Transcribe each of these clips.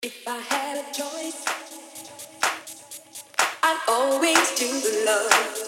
Stop, gotta eat that bit on my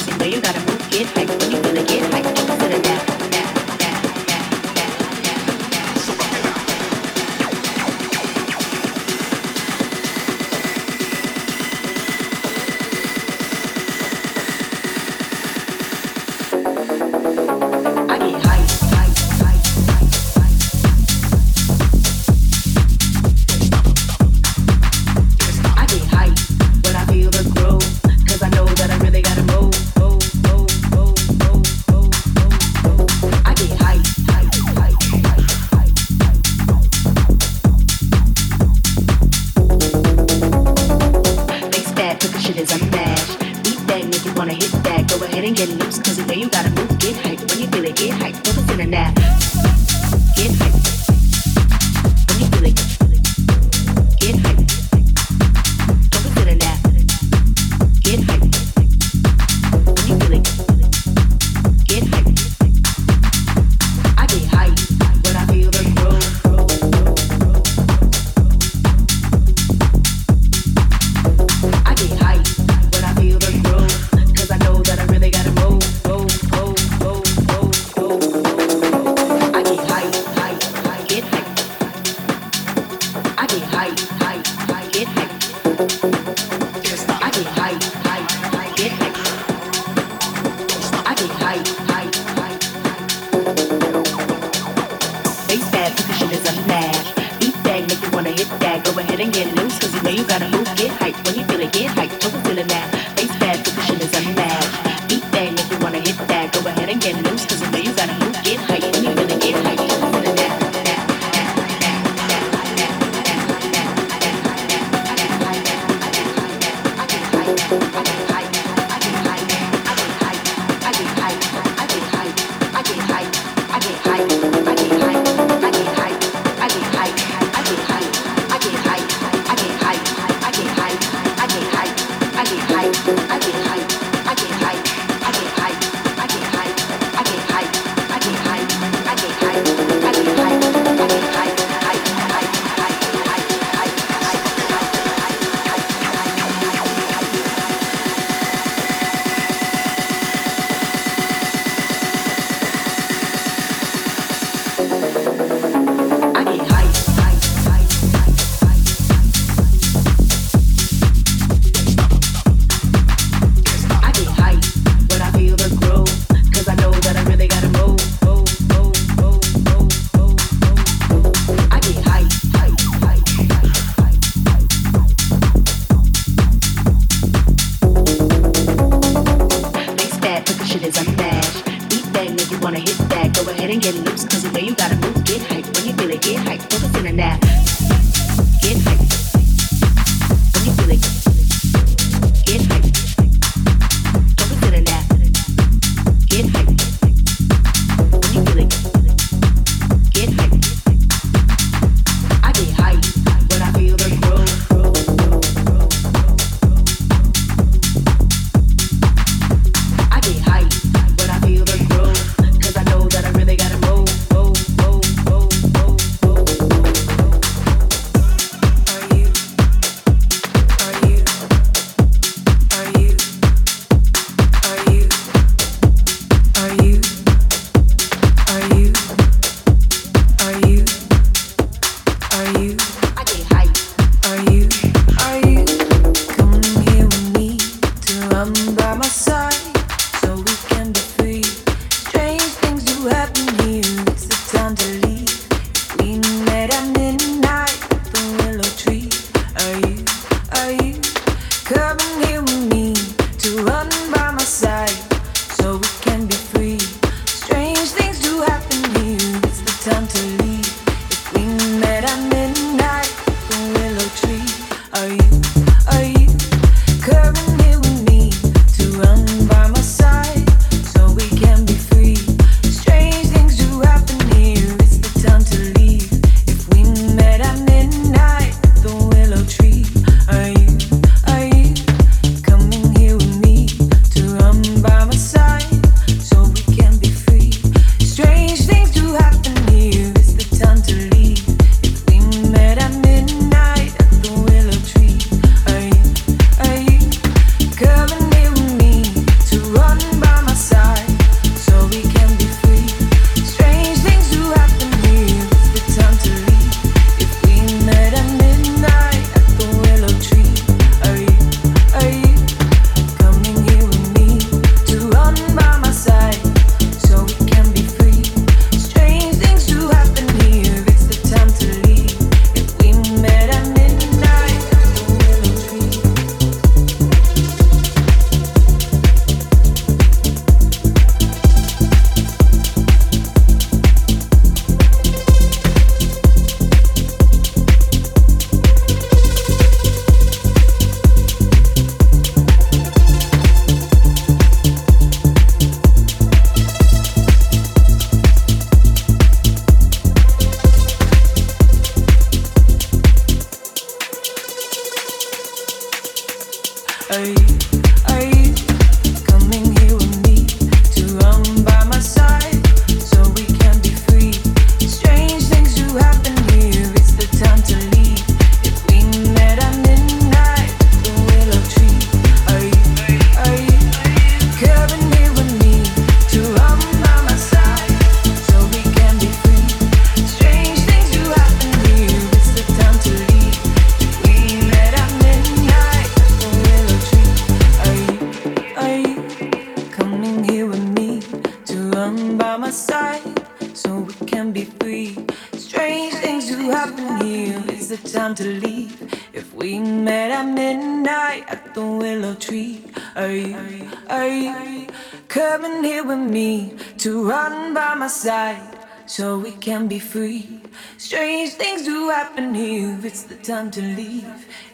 time to leave.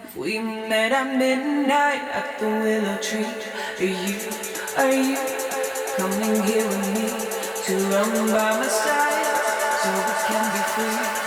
If we met at midnight at the willow tree, are you, are you coming here with me to run by my side so we can be free?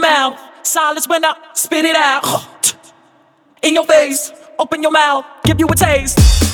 mouth. Silence when I spit it out. In your face, open your mouth, give you a taste.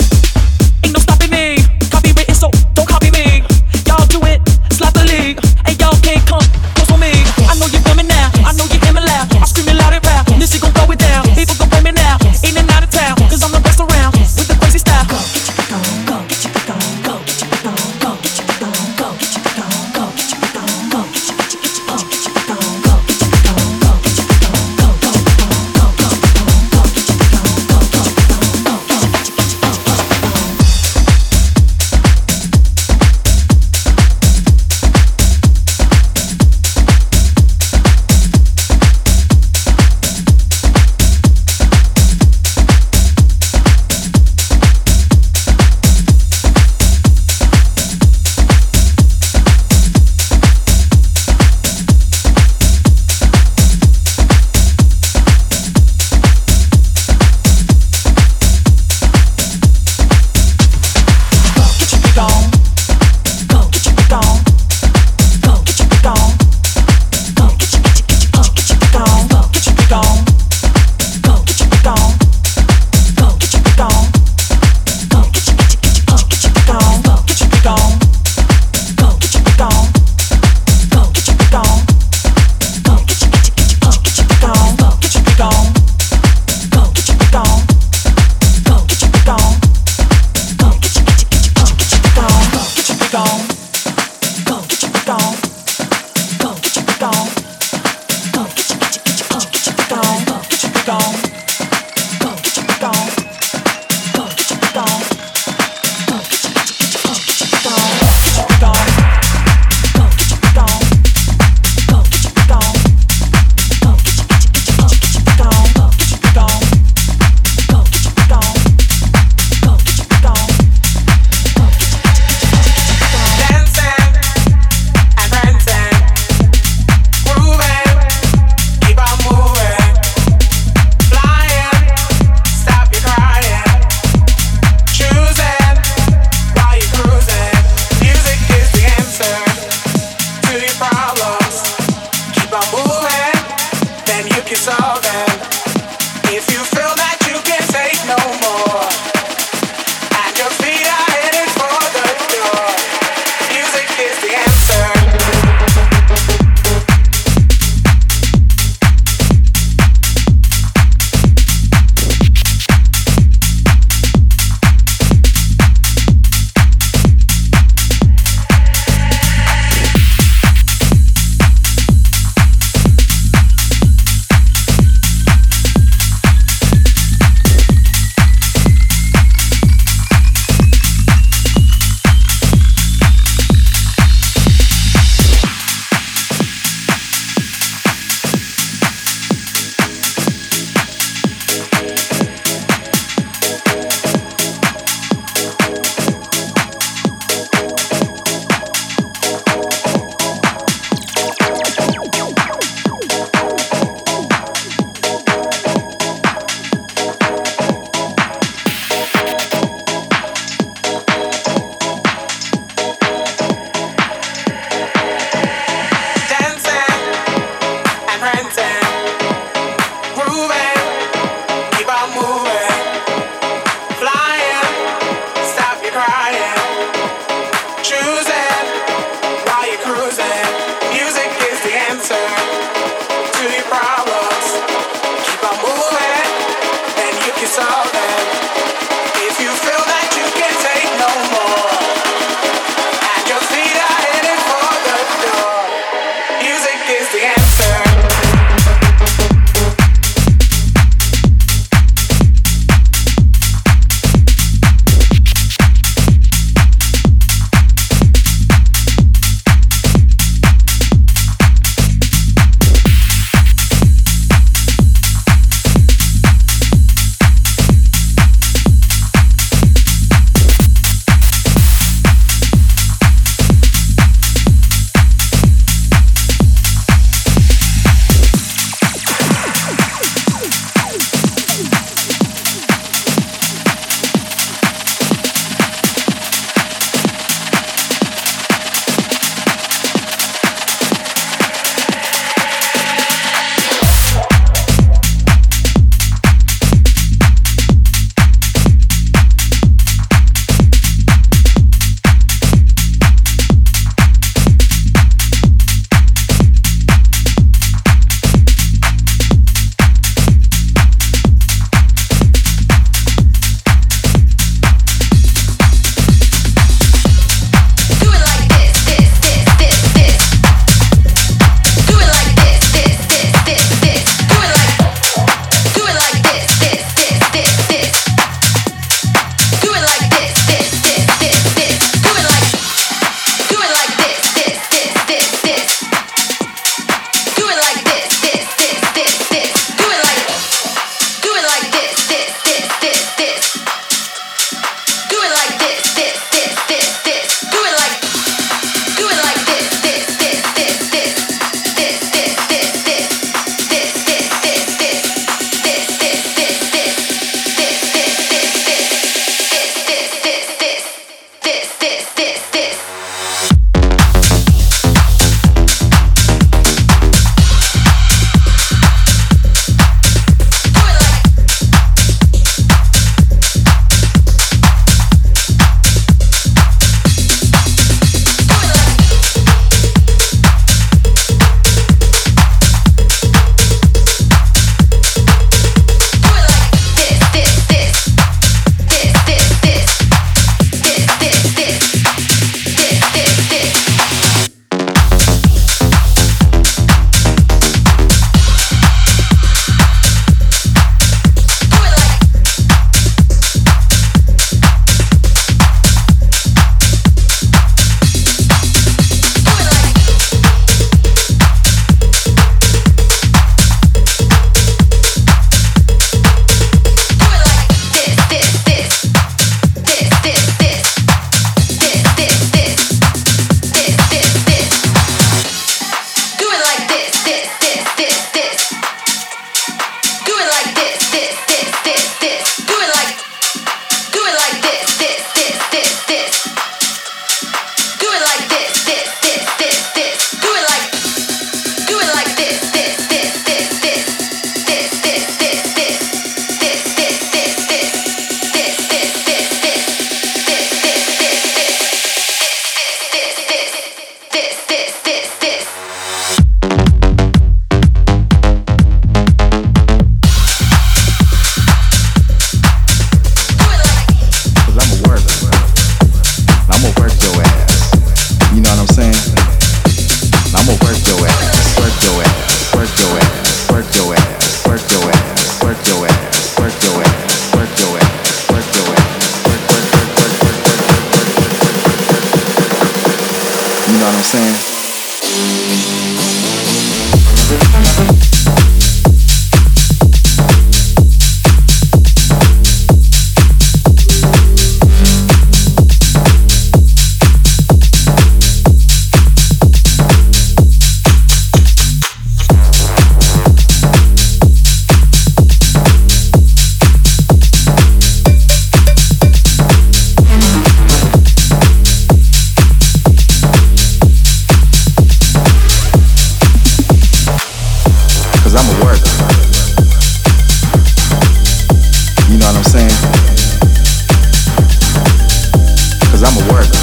Cause I'm a worker.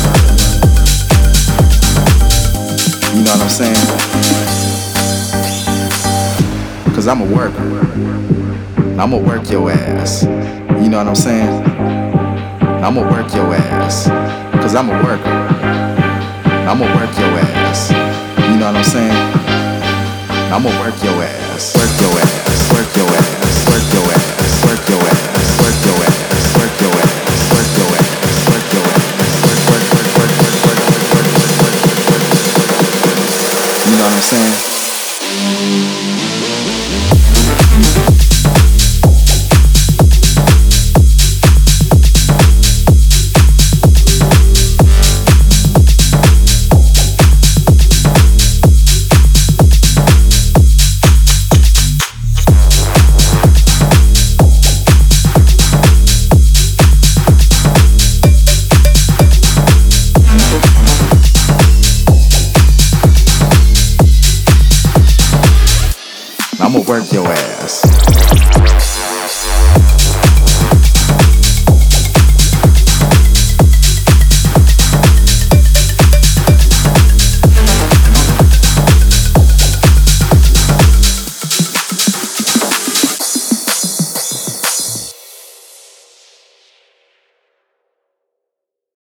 You know what I'm saying? Cause I'm a worker. I'ma work your ass. You know what I'm saying? I'ma work your ass. Cause I'm a worker. I'ma work your ass. You know what I'm saying? I'ma work your ass, work your ass, work your ass, work your ass, work your ass, work know what I'm saying?